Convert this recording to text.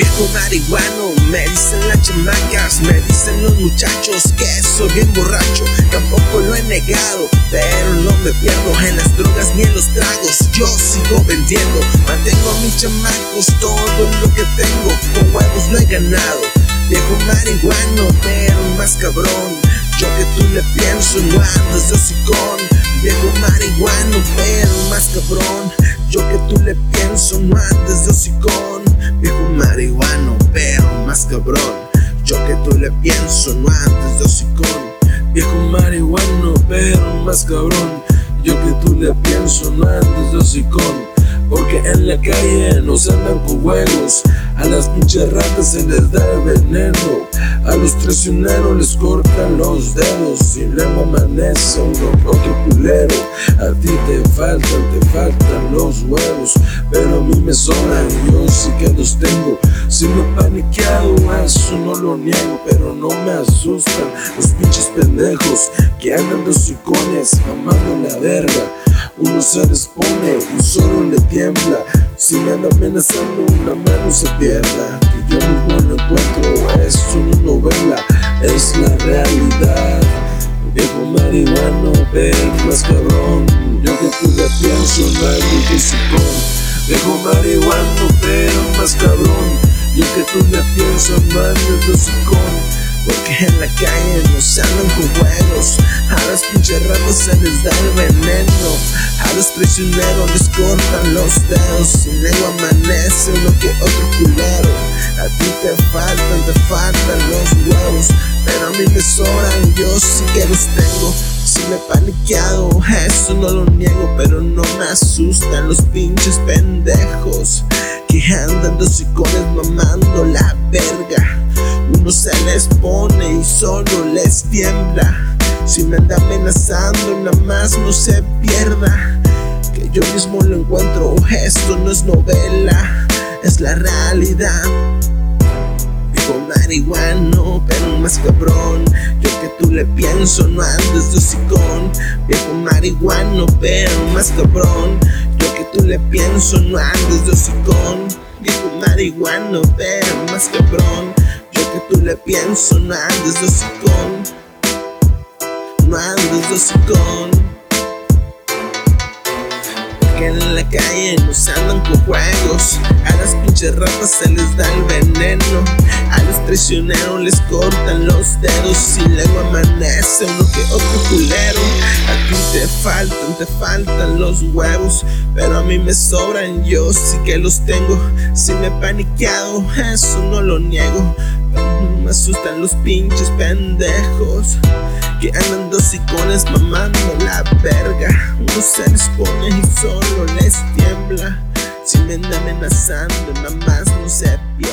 Viejo marihuano, me dicen las chamacas, me dicen los muchachos que soy bien borracho. Tampoco lo he negado, pero no me pierdo en las drogas ni en los tragos. Yo sigo vendiendo, mantengo a mis chamacos todo lo que tengo. Con huevos lo he ganado. Viejo marihuano, pero más cabrón. Yo que tú le pienso, no andas de hocicón. Viejo marihuano, pero más cabrón. Yo que tú le pienso, no andes de hocicón. Viejo marihuano, pero más cabrón. Yo que tú le pienso, no andes de hocicón. Viejo marihuano, pero más cabrón. Yo que tú le pienso, no andes de hocicón. Porque en la calle nos andan con juegos. A las pinches se les da el veneno. Los traicioneros les cortan los dedos. Y luego amanece uno otro culero. A ti te faltan, te faltan los huevos. Pero a mí me sobran y yo sí que los tengo. Si me he paniqueado, eso no lo niego. Pero no me asustan los pinches pendejos que andan de hocicones, mamando la verga. Uno se dispone y solo le tiembla. Si me anda amenazando, una mano se pierda. Encuentro, es una novela, es la realidad. Viejo marihuano, pero más cabrón. Yo que tú le pienso, no hay mi Viejo marihuano, pero más cabrón. Yo que tú le pienso, no hay mi porque en la calle nos andan con juegos A las pinches ratas se les da el veneno. A los prisioneros les cortan los dedos. Y luego amanece uno que otro culero. A ti te faltan, te faltan los huevos. Pero a mí me sobran, yo sí que los tengo. Si me he paniqueado, eso no lo niego, pero no me asustan los pinches pendejos que andan dos icones mamando la verga. Uno se les pone y solo les tiembla. Si me anda amenazando, nada más no se pierda. Que yo mismo lo encuentro, esto no es novela, es la realidad. Vivo marihuano, pero más cabrón. Yo que tú le pienso, no andes de hocicón. Viejo marihuano, pero más cabrón. Yo que tú le pienso, no andes de hocicón. Viejo marihuano, pero más cabrón que tú le pienso, no andes de hocicón, hocicón. Porque en la calle nos andan con juegos, a las pinches ratas se les da el veneno, a los traicioneros les cortan los dedos y luego amanece uno que otro culero. A ti te faltan, te faltan los huevos, pero a mí me sobran, yo sí que los tengo. Si me he paniqueado, eso no lo niego asustan los pinches pendejos que andan dos icones mamando la verga. Uno se les pone y solo les tiembla. Si me amenazando, nada más no se pierde.